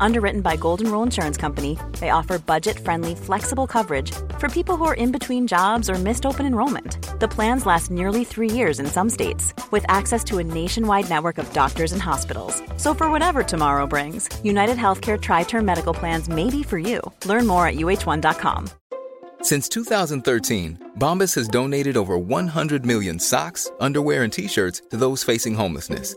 Underwritten by Golden Rule Insurance Company, they offer budget friendly, flexible coverage for people who are in between jobs or missed open enrollment. The plans last nearly three years in some states, with access to a nationwide network of doctors and hospitals. So, for whatever tomorrow brings, United Healthcare Tri Term Medical Plans may be for you. Learn more at uh1.com. Since 2013, Bombas has donated over 100 million socks, underwear, and t shirts to those facing homelessness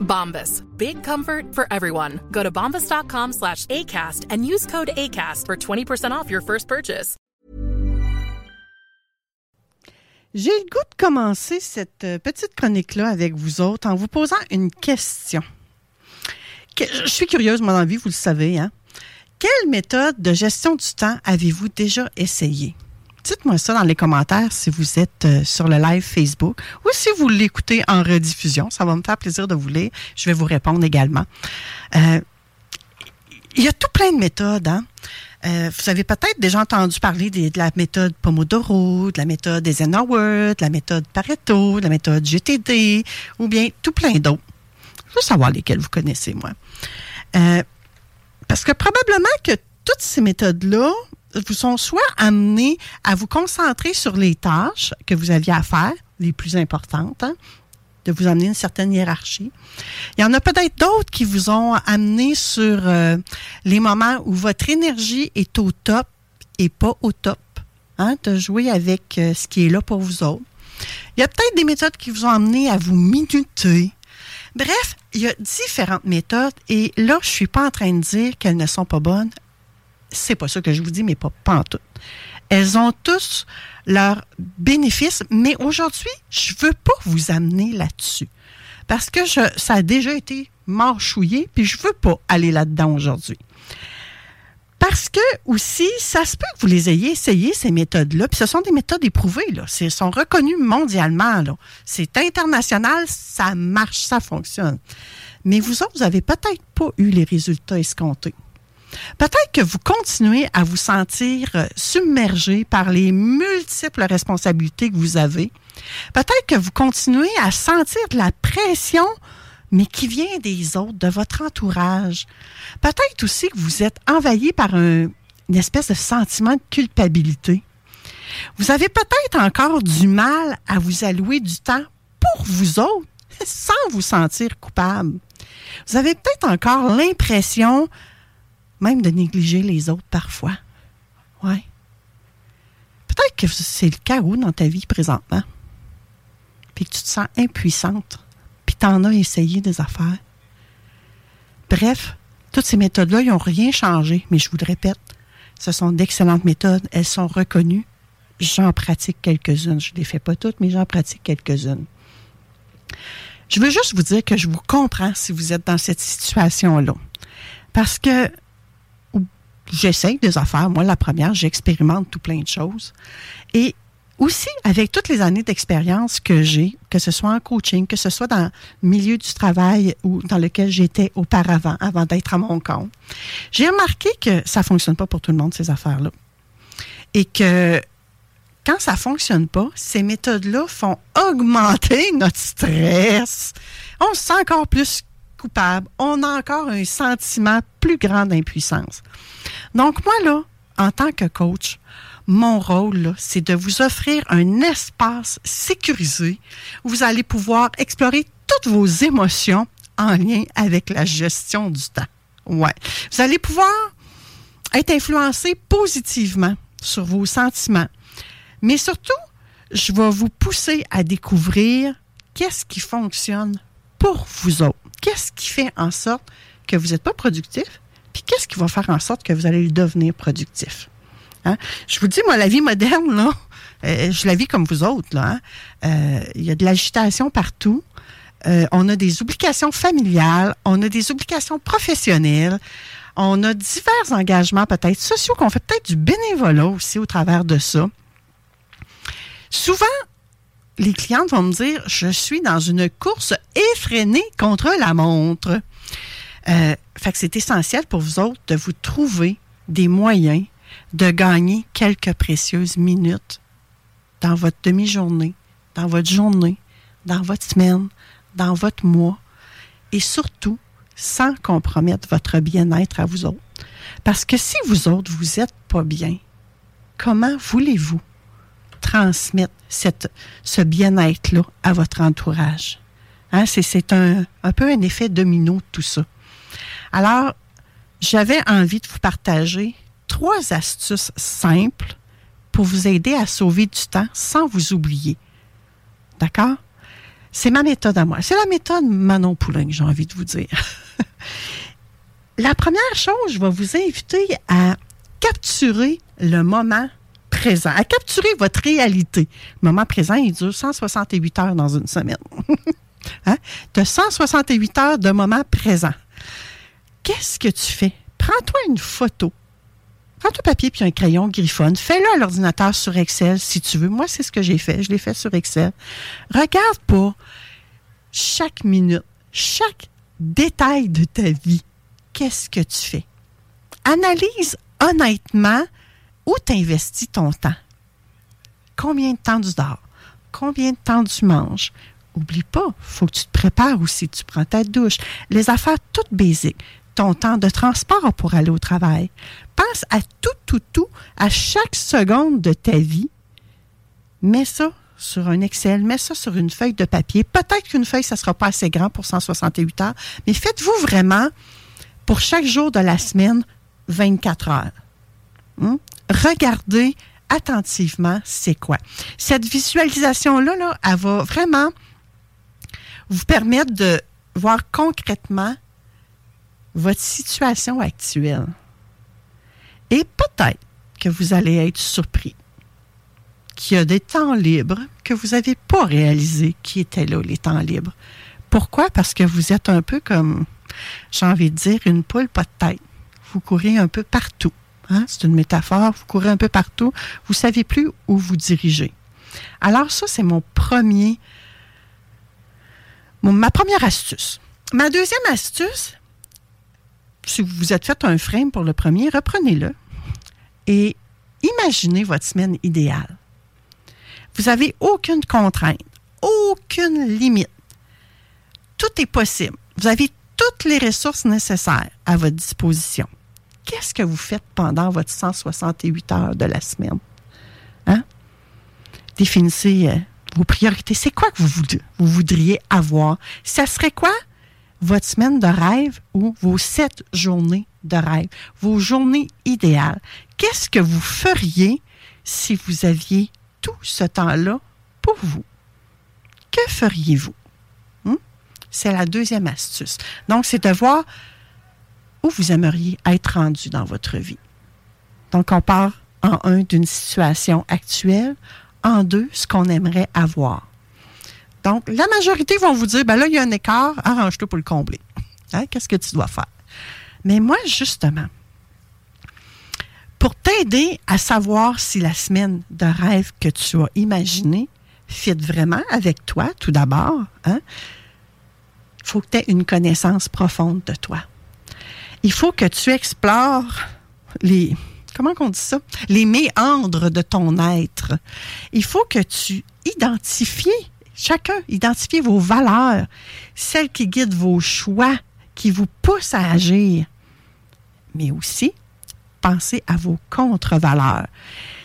Bombas. Big comfort for everyone. Go to bombas.com slash ACAST and use code ACAST for 20% off your first purchase. J'ai le goût de commencer cette euh, petite chronique-là avec vous autres en vous posant une question. Je suis curieuse, moi, dans la vie, vous le savez. Hein? Quelle méthode de gestion du temps avez-vous déjà essayé? Dites-moi ça dans les commentaires si vous êtes euh, sur le live Facebook ou si vous l'écoutez en rediffusion. Ça va me faire plaisir de vous lire. Je vais vous répondre également. Euh, il y a tout plein de méthodes. Hein? Euh, vous avez peut-être déjà entendu parler de, la méthode Pomodoro, de la méthode Eisenhower, de la méthode Pareto, de la méthode GTD, ou bien tout plein d'autres. Je veux savoir lesquelles vous connaissez, moi. Parce que probablement que toutes ces méthodes-là vous sont soit amenées à vous concentrer sur les tâches que vous aviez à faire, les plus importantes, hein, de vous amener une certaine hiérarchie. Il y en a peut-être d'autres qui vous ont amené sur euh, les moments où votre énergie est au top et pas au top. Hein, de jouer avec euh, ce qui est là pour vous autres. Il y a peut-être des méthodes qui vous ont amené à vous minuter. Bref, il y a différentes méthodes et là, je suis pas en train de dire qu'elles ne sont pas bonnes. C'est pas ça que je vous dis, mais pas, pas en tout. Elles ont tous leurs bénéfices, mais aujourd'hui, je veux pas vous amener là-dessus. Parce que ça a déjà été marchouillé, puis je veux pas aller là-dedans aujourd'hui. Parce que aussi, ça se peut que vous les ayez essayé, ces méthodes-là, puis ce sont des méthodes éprouvées. Elles sont reconnues mondialement. C'est international, ça marche, ça fonctionne. Mais vous autres, vous avez peut-être pas eu les résultats escomptés. Peut-être que vous continuez à vous sentir euh, submergé par les multiples responsabilités que vous avez. Peut-être que vous continuez à sentir de la pression, mais qui vient des autres, de votre entourage. Peut-être aussi que vous êtes envahi par une espèce de sentiment de culpabilité. Vous avez peut-être encore du mal à vous allouer du temps pour vous autres sans vous sentir coupable. Vous avez peut-être encore l'impression même de négliger les autres parfois. Ouais. Peut-être que c'est le où dans ta vie présentement. Puis que tu te sens impuissante. Puis tu en as essayé des affaires. Bref, toutes ces méthodes-là, ils n'ont rien changé. Mais je vous le répète, ce sont d'excellentes méthodes. Elles sont reconnues. J'en pratique quelques-unes. Je ne les fais pas toutes, mais j'en pratique quelques-unes. Je veux juste vous dire que je vous comprends si vous êtes dans cette situation-là. Parce que j'essaye des affaires. Moi, la première, j'expérimente tout plein de choses. Et aussi, avec toutes les années d'expérience que j'ai, que ce soit en coaching, que ce soit dans le milieu du travail ou dans lequel j'étais auparavant, avant d'être à mon compte, j'ai remarqué que ça fonctionne pas pour tout le monde, ces affaires-là. Et que quand ça fonctionne pas, ces méthodes-là font augmenter notre stress. On se sent encore plus coupable. On a encore un sentiment plus grand d'impuissance. Donc, moi, là, en tant que coach, mon rôle, c'est de vous offrir un espace sécurisé où vous allez pouvoir explorer toutes vos émotions en lien avec la gestion du temps. Ouais. Vous allez pouvoir être influencé positivement sur vos sentiments. Mais surtout, je vais vous pousser à découvrir qu'est-ce qui fonctionne pour vous autres. Qu'est-ce qui fait en sorte que vous n'êtes pas productif, puis qu'est-ce qui va faire en sorte que vous allez devenir productif? Hein? Je vous dis, moi, la vie moderne, là, euh, je la vis comme vous autres. Hein. euh, il y a de l'agitation partout. Euh, on a des obligations familiales, on a des obligations professionnelles, on a divers engagements peut-être sociaux qu'on fait peut-être du bénévolat aussi au travers de ça. Souvent, les clientes vont me dire, je suis dans une course effrénée contre la montre. Euh, fait que c'est essentiel pour vous autres de vous trouver des moyens de gagner quelques précieuses minutes dans votre demi-journée, dans votre journée, dans votre semaine, dans votre mois et surtout sans compromettre votre bien-être à vous autres. Parce que si vous autres, vous n'êtes pas bien, comment voulez-vous transmettre ce bien-être-là à votre entourage? Hein, c'est un, peu un effet domino tout ça. Alors, j'avais envie de vous partager trois astuces simples pour vous aider à sauver du temps sans vous oublier. D'accord? C'est ma méthode à moi. C'est la méthode Manon Poulain, j'ai envie de vous dire. la première chose, je vais vous inviter à capturer le moment à capturer votre réalité. Le moment présent, il dure 168 heures dans une semaine. hein? De 168 heures de moment présent. Qu'est-ce que tu fais? Prends-toi une photo Prends ton papier puis un crayon griffonne. Fais-le à l'ordinateur sur Excel si tu veux. Moi, c'est ce que j'ai fait. Je l'ai fait sur Excel. Regarde pour chaque minute, chaque détail de ta vie. Qu'est-ce que tu fais? Analyse honnêtement où tu investis ton temps? Combien de temps tu dors? Combien de temps tu manges? Oublie pas, faut que tu te prépares aussi. Tu prends ta douche. Les affaires toutes basiques ton temps de transport pour aller au travail. Pense à tout, tout, tout, à chaque seconde de ta vie. Mets ça sur un Excel, mets ça sur une feuille de papier. Peut-être qu'une feuille, ça ne sera pas assez grand pour 168 heures, mais faites-vous vraiment, pour chaque jour de la semaine, 24 heures. Hmm? Regardez attentivement c'est quoi. Cette visualisation-là, là, elle va vraiment vous permettre de voir concrètement votre situation actuelle. Et peut-être que vous allez être surpris qu'il y a des temps libres que vous n'avez pas réalisé qui étaient là, les temps libres. Pourquoi? Parce que vous êtes un peu comme, j'ai envie de dire, une poule pas de tête. Vous courez un peu partout. Hein? C'est une métaphore. Vous courez un peu partout. Vous ne savez plus où vous dirigez. Alors ça, c'est mon premier, ma première astuce. Ma deuxième astuce, si vous vous êtes fait un frame pour le premier, reprenez-le et imaginez votre semaine idéale. Vous n'avez aucune contrainte, aucune limite. Tout est possible. Vous avez toutes les ressources nécessaires à votre disposition. Qu'est-ce que vous faites pendant votre 168 heures de la semaine? Hein? Définissez euh, vos priorités. C'est quoi que vous, voudriez avoir? Ça serait quoi votre semaine de rêve ou vos sept journées de rêve, vos journées idéales. Qu'est-ce que vous feriez si vous aviez tout ce temps-là pour vous? Que feriez-vous? Hmm? C'est la deuxième astuce. Donc, c'est de voir vous aimeriez être rendu dans votre vie. Donc, on part en un d'une situation actuelle, en deux, ce qu'on aimerait avoir. Donc, la majorité vont vous dire, ben là, il y a un écart, arrange-toi pour le combler. Hein? Qu'est-ce que tu dois faire? Mais moi, justement, pour t'aider à savoir si la semaine de rêve que tu as imaginée fit vraiment avec toi, tout d'abord. Hein? Il faut que tu aies une connaissance profonde de toi. Il faut que tu explores les, comment on dit? Les méandres de ton être. Il faut que tu identifies, chacun, identifiez vos valeurs, celles qui guident vos choix, qui vous poussent à agir. Mais aussi, pensez à vos contre-valeurs.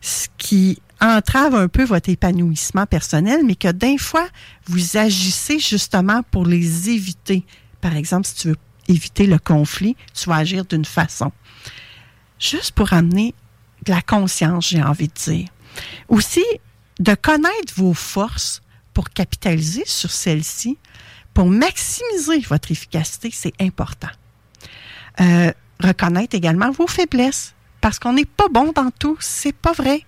Ce qui entrave un peu votre épanouissement personnel, mais que d'un fois, vous agissez justement pour les éviter. Par exemple, si tu veux éviter le conflit, tu vas agir d'une façon. Juste pour amener de la conscience, j'ai envie de dire. Aussi, de connaître vos forces pour capitaliser sur celles-ci, pour maximiser votre efficacité, c'est important. Euh, reconnaître également vos faiblesses, parce qu'on n'est pas bon dans tout, c'est pas vrai.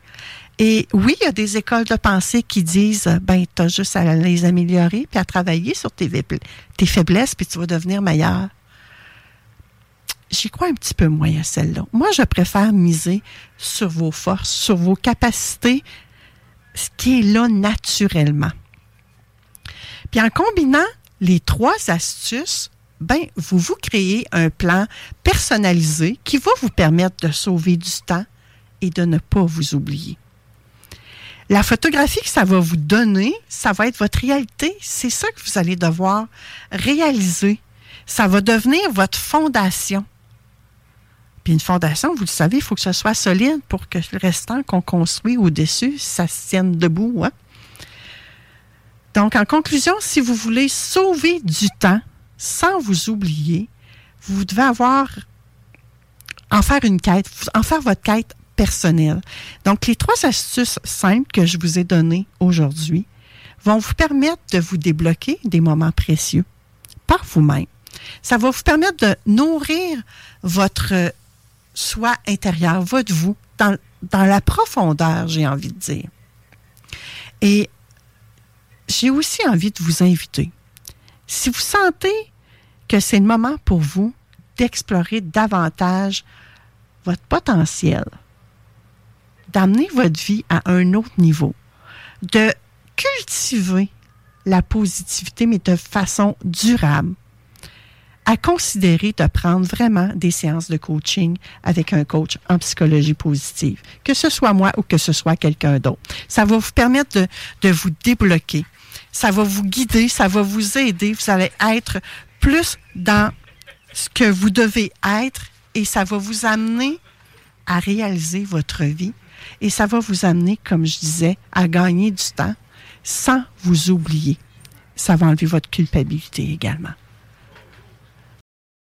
Et oui, il y a des écoles de pensée qui disent, ben, tu as juste à les améliorer, puis à travailler sur tes faiblesses, puis tu vas devenir meilleur. J'y crois un petit peu moins à celle-là. Moi, je préfère miser sur vos forces, sur vos capacités, ce qui est là naturellement. Puis en combinant les trois astuces, ben, vous vous créez un plan personnalisé qui va vous permettre de sauver du temps et de ne pas vous oublier. La photographie que ça va vous donner, ça va être votre réalité. C'est ça que vous allez devoir réaliser. Ça va devenir votre fondation. Puis une fondation, vous le savez, il faut que ce soit solide pour que le restant qu'on construit au-dessus, ça se tienne debout. Hein? Donc, en conclusion, si vous voulez sauver du temps sans vous oublier, vous devez avoir en faire une quête, en faire votre quête personnelle. Donc, les trois astuces simples que je vous ai données aujourd'hui vont vous permettre de vous débloquer des moments précieux par vous-même. Ça va vous permettre de nourrir votre soi intérieur, votre vous, dans, dans la profondeur, j'ai envie de dire. Et j'ai aussi envie de vous inviter. Si vous sentez que c'est le moment pour vous d'explorer davantage votre potentiel, d'amener votre vie à un autre niveau, de cultiver la positivité, mais de façon durable, à considérer de prendre vraiment des séances de coaching avec un coach en psychologie positive, que ce soit moi ou que ce soit quelqu'un d'autre. Ça va vous permettre de, de vous débloquer. Ça va vous guider, ça va vous aider. Vous allez être plus dans ce que vous devez être et ça va vous amener à réaliser votre vie et ça va vous amener, comme je disais, à gagner du temps sans vous oublier. Ça va enlever votre culpabilité également.